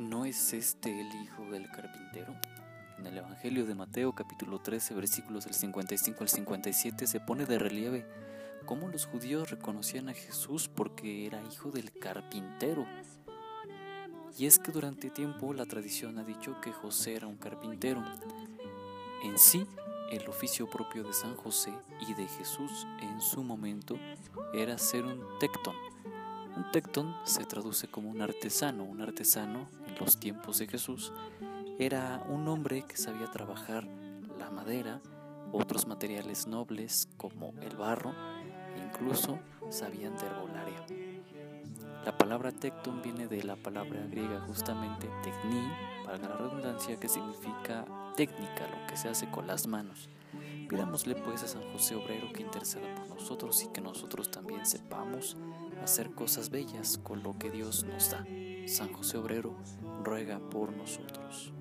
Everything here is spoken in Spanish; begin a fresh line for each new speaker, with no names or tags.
¿No es este el hijo del carpintero? En el Evangelio de Mateo capítulo 13 versículos del 55 al 57 se pone de relieve cómo los judíos reconocían a Jesús porque era hijo del carpintero. Y es que durante tiempo la tradición ha dicho que José era un carpintero. En sí, el oficio propio de San José y de Jesús en su momento era ser un tectón. Un tectón se traduce como un artesano. Un artesano en los tiempos de Jesús era un hombre que sabía trabajar la madera, otros materiales nobles como el barro, e incluso sabían de herbolaria. La palabra tectón viene de la palabra griega justamente techni, para la redundancia, que significa técnica, lo que se hace con las manos. Pidámosle pues a San José Obrero que interceda y que nosotros también sepamos hacer cosas bellas con lo que Dios nos da. San José Obrero ruega por nosotros.